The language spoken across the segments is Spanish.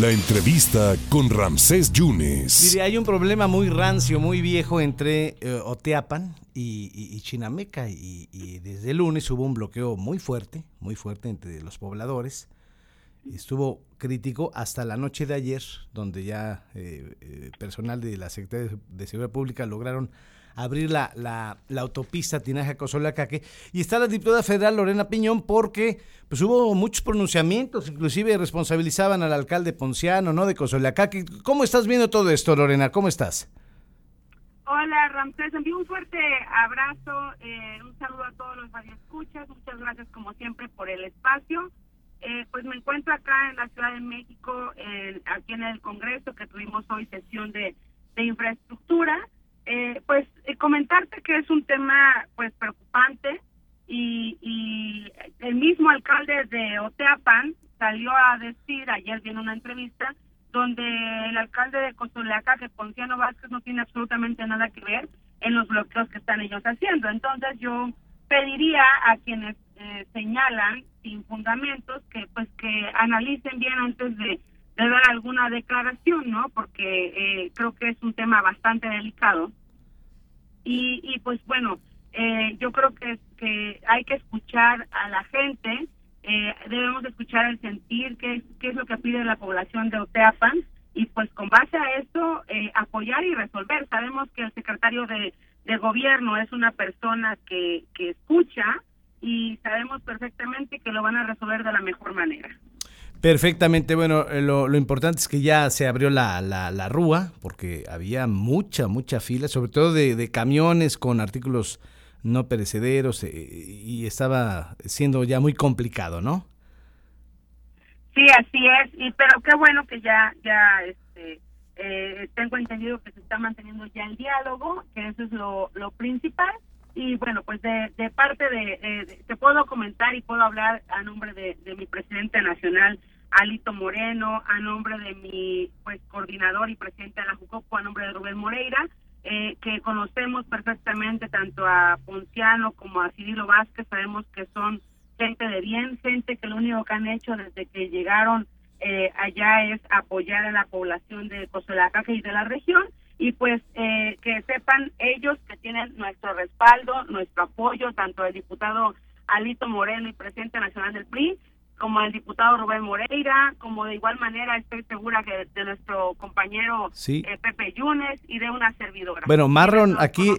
La entrevista con Ramsés Yunes. Mire, hay un problema muy rancio, muy viejo entre eh, Oteapan y, Chinameca y, desde el lunes hubo un bloqueo muy fuerte, muy fuerte entre los pobladores. Estuvo crítico hasta la noche de ayer, donde ya eh, eh, personal de la Secretaría de Seguridad Pública lograron abrir la, la, autopista Tinaja Cozolacaque. Y está la diputada federal Lorena Piñón porque pues hubo muchos pronunciamientos, inclusive responsabilizaban al alcalde Ponciano, ¿no? De Cozolacaque. ¿Cómo estás viendo todo esto, Lorena? ¿Cómo estás? Hola, Ramsés. Envío un fuerte abrazo, eh, un saludo a todos los radioescuchas. Muchas gracias, como siempre, por el espacio. Eh, pues me encuentro acá en la Ciudad de México, aquí en el Congreso, que tuvimos hoy sesión de, de infraestructura. Eh, pues comentarte que es un tema pues preocupante y, y, el mismo alcalde de Oteapan salió a decir ayer en una entrevista donde el alcalde de Cozoleaca, que Ponciano Vázquez no tiene absolutamente nada que ver en los bloqueos que están ellos haciendo. Entonces yo pediría a quienes eh, señalan sin fundamentos que pues que analicen bien antes de de dar alguna declaración, ¿no? Porque eh, creo que es un tema bastante delicado. Y, y pues bueno, eh, yo creo que, que hay que escuchar a la gente, eh, debemos escuchar el sentir, qué, qué es lo que pide la población de Oteapan, y pues con base a eso apoyar y resolver. Sabemos que el secretario de, de gobierno es una persona que, que escucha y sabemos perfectamente que lo van a resolver de la mejor manera. Perfectamente, bueno, eh, lo, importante es que ya se abrió la, la, rúa, porque había mucha, mucha fila, sobre todo de, camiones con artículos no perecederos, eh, y estaba siendo ya muy complicado, ¿no? Sí, así es, y pero qué bueno que ya, ya, este, eh, tengo entendido que se está manteniendo ya el diálogo, que eso es lo, lo principal, y bueno, pues de, de parte de, te puedo comentar y puedo hablar a nombre de, de mi presidente nacional, Alito Moreno, a nombre de mi pues coordinador y presidente de la Jucopo, a nombre de Rubén Moreira, eh, que conocemos perfectamente tanto a Ponciano como a Cirilo Vázquez, sabemos que son gente de bien, gente que lo único que han hecho desde que llegaron eh, allá es apoyar a la población de Cozolacaje y de la región y pues eh, que sepan ellos que tienen nuestro respaldo, nuestro apoyo, tanto el diputado Alito Moreno y presidente nacional del PRI, como el diputado Rubén Moreira, como de igual manera estoy segura que de nuestro compañero eh, Pepe Yunes y de una servidora. Bueno, Marron, aquí...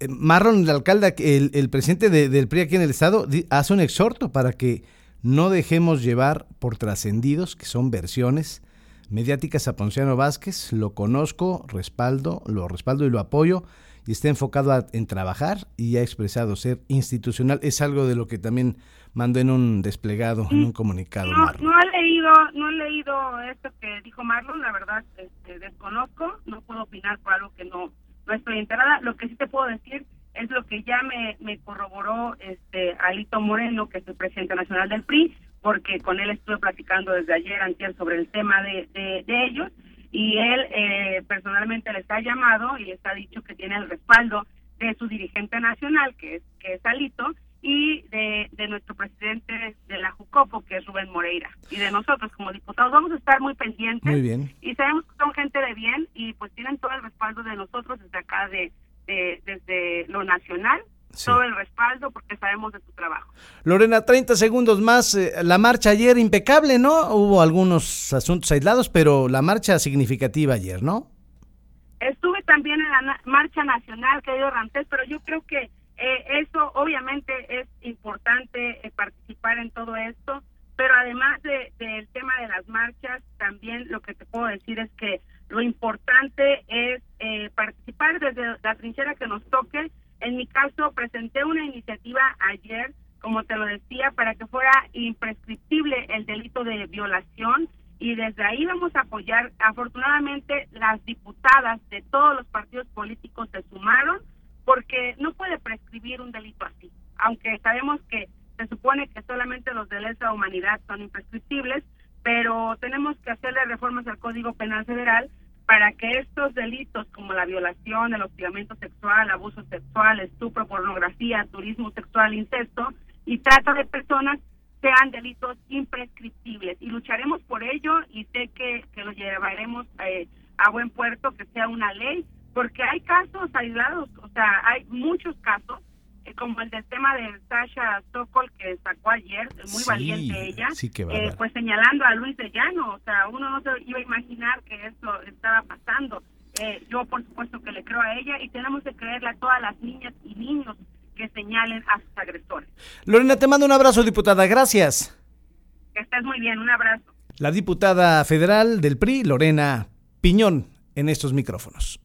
Eh, Marron, el alcalde, el, el presidente del PRI aquí en el estado, hace un exhorto para que no dejemos llevar por trascendidos, que son versiones, mediáticas a Ponciano Vázquez, lo conozco, respaldo, lo respaldo y lo apoyo, y está enfocado en trabajar y ha expresado ser institucional. Es algo de lo que también mandó en un desplegado, en un comunicado. No, no he leído, no he leído esto que dijo Marlon, la verdad este, desconozco, no puedo opinar por algo que no, no estoy enterada. Lo que sí te puedo decir es lo que ya me, me corroboró este Alito Moreno, que es el presidente nacional del PRI, porque con él estuve platicando desde ayer, antier, sobre el tema de, de, ellos, y él eh, personalmente les ha llamado y les ha dicho que tiene el respaldo de su dirigente nacional, que es, que es Alito, y de, de nuestro presidente de la JUCOPO, que es Rubén Moreira, y de nosotros como diputados. Vamos a estar muy pendientes. Muy bien. Y sabemos que son gente de bien y pues tienen todo el respaldo de nosotros desde acá, de, desde lo nacional todo el respaldo porque sabemos de tu trabajo. Lorena, 30 segundos más. Eh, la marcha ayer impecable, ¿no? Hubo algunos asuntos aislados, pero la marcha significativa ayer, ¿no? Estuve también en la marcha nacional, querido Rantés, pero yo creo que eh, eso obviamente es importante eh, participar en todo esto, pero además del tema de las marchas, también lo que te puedo decir es que lo importante es participar desde la trinchera que nos toque en mi caso, presenté una iniciativa ayer, como te lo decía, para que fuera imprescriptible el delito de violación y desde ahí vamos a apoyar. Afortunadamente, las diputadas de todos los partidos políticos se sumaron porque no puede prescribir un delito así, aunque sabemos que se supone que solamente los de lesa humanidad son imprescriptibles, pero tenemos que hacerle reformas al Código Penal Federal para que estos delitos como la violación, el hostigamiento sexual, abuso sexual, estupro, pornografía, turismo sexual, incesto y trata de personas sean delitos imprescriptibles. Y lucharemos por ello y sé que, que lo llevaremos eh, a buen puerto, que sea una ley, porque hay casos aislados, o sea, hay muchos casos, como el del tema de Sasha Sokol que sacó ayer, muy valiente ella, eh, pues señalando a Luis de Llano, o sea, uno no se iba a imaginar que esto estaba pasando. yo por supuesto que le creo a ella y tenemos que creerle a todas las niñas y niños que señalen a sus agresores. Lorena, te mando un abrazo, diputada. Gracias. Que estés muy bien. Un abrazo. La diputada federal del PRI, Lorena Piñón, en estos micrófonos.